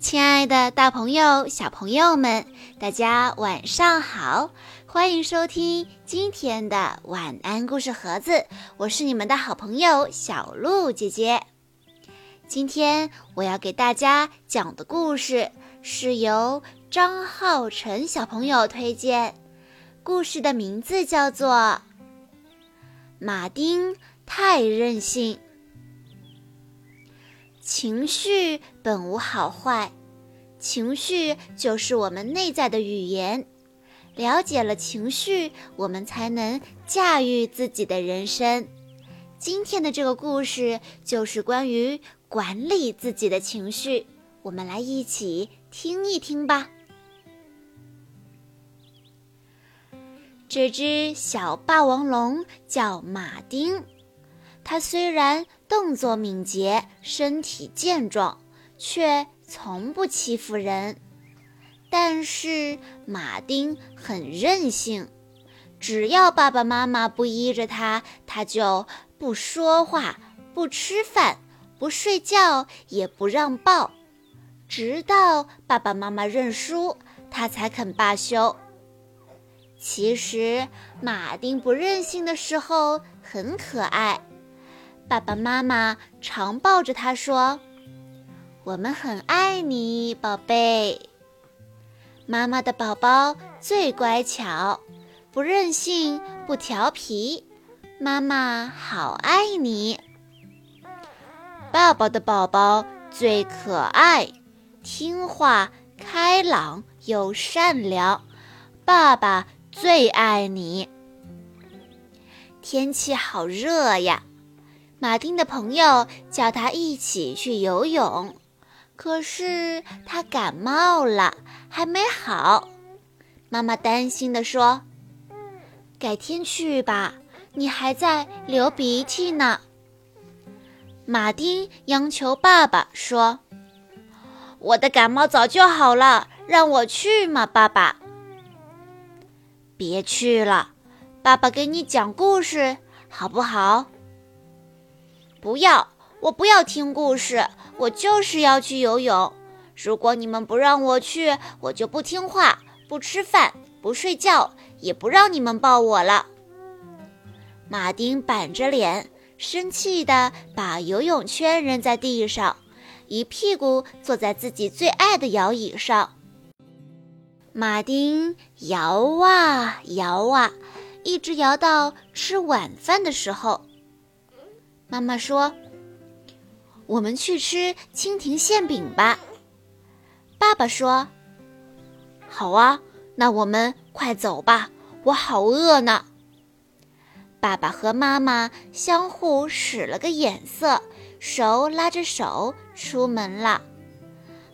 亲爱的，大朋友、小朋友们，大家晚上好！欢迎收听今天的晚安故事盒子，我是你们的好朋友小鹿姐姐。今天我要给大家讲的故事是由张浩辰小朋友推荐，故事的名字叫做《马丁太任性》。情绪本无好坏，情绪就是我们内在的语言。了解了情绪，我们才能驾驭自己的人生。今天的这个故事就是关于管理自己的情绪，我们来一起听一听吧。这只小霸王龙叫马丁。它虽然动作敏捷、身体健壮，却从不欺负人。但是马丁很任性，只要爸爸妈妈不依着他，他就不说话、不吃饭、不睡觉，也不让抱，直到爸爸妈妈认输，他才肯罢休。其实马丁不任性的时候很可爱。爸爸妈妈常抱着他说：“我们很爱你，宝贝。”妈妈的宝宝最乖巧，不任性，不调皮。妈妈好爱你。爸爸的宝宝最可爱，听话、开朗又善良。爸爸最爱你。天气好热呀。马丁的朋友叫他一起去游泳，可是他感冒了，还没好。妈妈担心地说：“改天去吧，你还在流鼻涕呢。”马丁央求爸爸说：“我的感冒早就好了，让我去嘛，爸爸。”别去了，爸爸给你讲故事，好不好？不要，我不要听故事，我就是要去游泳。如果你们不让我去，我就不听话，不吃饭，不睡觉，也不让你们抱我了。马丁板着脸，生气地把游泳圈扔在地上，一屁股坐在自己最爱的摇椅上。马丁摇啊摇啊，一直摇到吃晚饭的时候。妈妈说：“我们去吃蜻蜓馅饼吧。”爸爸说：“好啊，那我们快走吧，我好饿呢。”爸爸和妈妈相互使了个眼色，手拉着手出门了。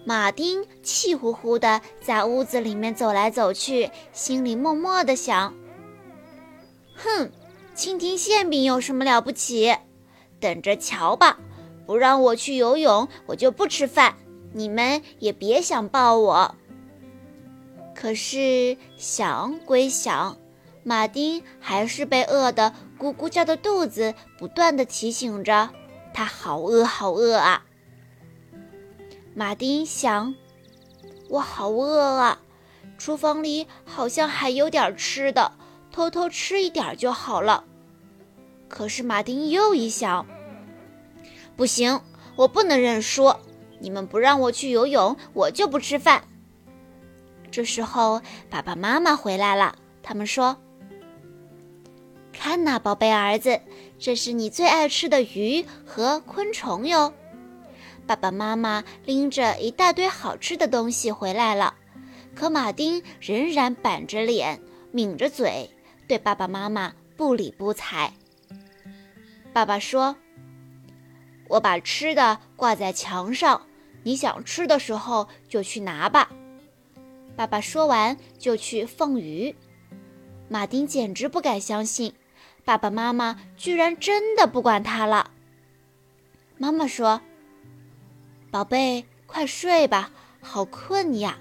马丁气呼呼地在屋子里面走来走去，心里默默地想：“哼，蜻蜓馅饼有什么了不起？”等着瞧吧！不让我去游泳，我就不吃饭。你们也别想抱我。可是想归想，马丁还是被饿得咕咕叫的肚子不断的提醒着他，好饿，好饿啊！马丁想，我好饿啊，厨房里好像还有点吃的，偷偷吃一点就好了。可是马丁又一想。不行，我不能认输。你们不让我去游泳，我就不吃饭。这时候，爸爸妈妈回来了。他们说：“看呐，宝贝儿子，这是你最爱吃的鱼和昆虫哟。”爸爸妈妈拎着一大堆好吃的东西回来了，可马丁仍然板着脸，抿着嘴，对爸爸妈妈不理不睬。爸爸说。我把吃的挂在墙上，你想吃的时候就去拿吧。爸爸说完就去放鱼。马丁简直不敢相信，爸爸妈妈居然真的不管他了。妈妈说：“宝贝，快睡吧，好困呀。”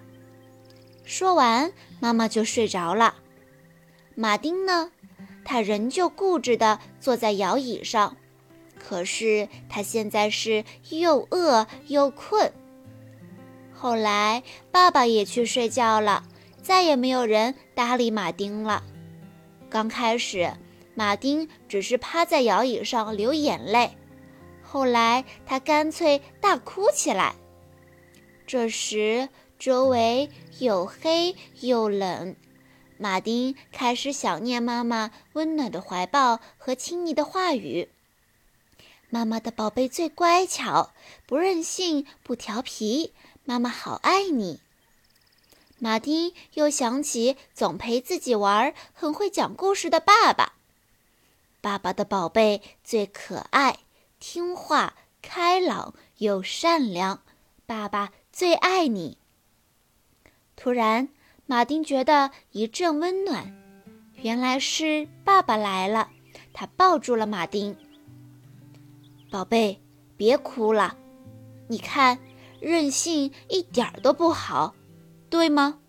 说完，妈妈就睡着了。马丁呢，他仍旧固执地坐在摇椅上。可是他现在是又饿又困。后来爸爸也去睡觉了，再也没有人搭理马丁了。刚开始，马丁只是趴在摇椅上流眼泪，后来他干脆大哭起来。这时，周围又黑又冷，马丁开始想念妈妈温暖的怀抱和亲昵的话语。妈妈的宝贝最乖巧，不任性，不调皮，妈妈好爱你。马丁又想起总陪自己玩、很会讲故事的爸爸。爸爸的宝贝最可爱、听话、开朗又善良，爸爸最爱你。突然，马丁觉得一阵温暖，原来是爸爸来了。他抱住了马丁。宝贝，别哭了，你看，任性一点都不好，对吗？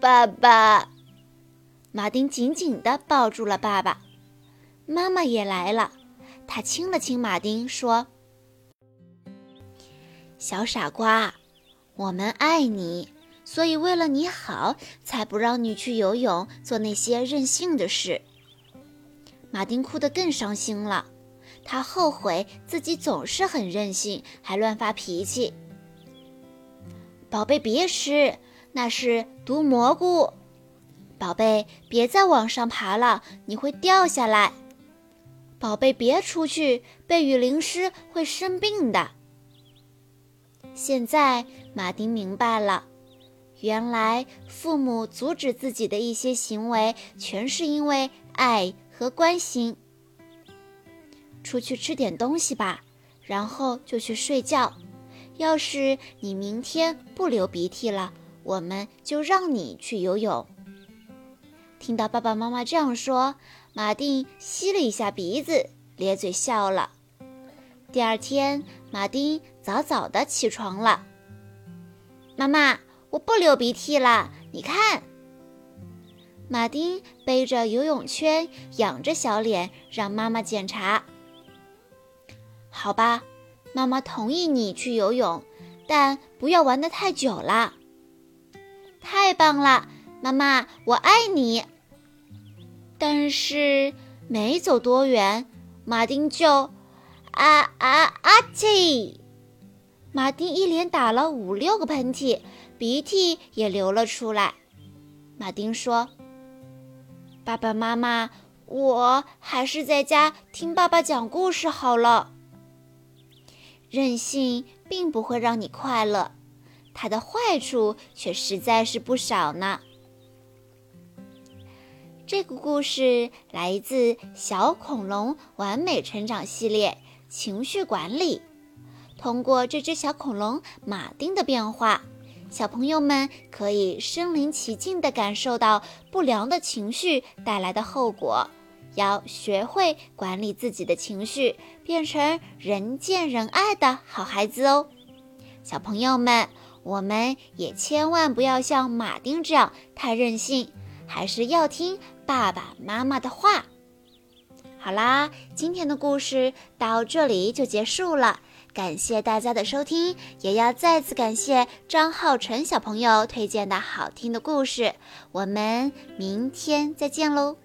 爸爸，马丁紧紧地抱住了爸爸。妈妈也来了，她亲了亲马丁，说：“小傻瓜。”我们爱你，所以为了你好，才不让你去游泳，做那些任性的事。马丁哭得更伤心了，他后悔自己总是很任性，还乱发脾气。宝贝，别吃，那是毒蘑菇。宝贝，别再往上爬了，你会掉下来。宝贝，别出去，被雨淋湿会生病的。现在马丁明白了，原来父母阻止自己的一些行为，全是因为爱和关心。出去吃点东西吧，然后就去睡觉。要是你明天不流鼻涕了，我们就让你去游泳。听到爸爸妈妈这样说，马丁吸了一下鼻子，咧嘴笑了。第二天，马丁早早的起床了。妈妈，我不流鼻涕了，你看。马丁背着游泳圈，仰着小脸，让妈妈检查。好吧，妈妈同意你去游泳，但不要玩的太久了。太棒了，妈妈，我爱你。但是没走多远，马丁就。啊啊啊！嚏！马丁一连打了五六个喷嚏，鼻涕也流了出来。马丁说：“爸爸妈妈，我还是在家听爸爸讲故事好了。”任性并不会让你快乐，它的坏处却实在是不少呢。这个故事来自《小恐龙完美成长系列》。情绪管理，通过这只小恐龙马丁的变化，小朋友们可以身临其境地感受到不良的情绪带来的后果。要学会管理自己的情绪，变成人见人爱的好孩子哦。小朋友们，我们也千万不要像马丁这样太任性，还是要听爸爸妈妈的话。好啦，今天的故事到这里就结束了，感谢大家的收听，也要再次感谢张浩辰小朋友推荐的好听的故事，我们明天再见喽。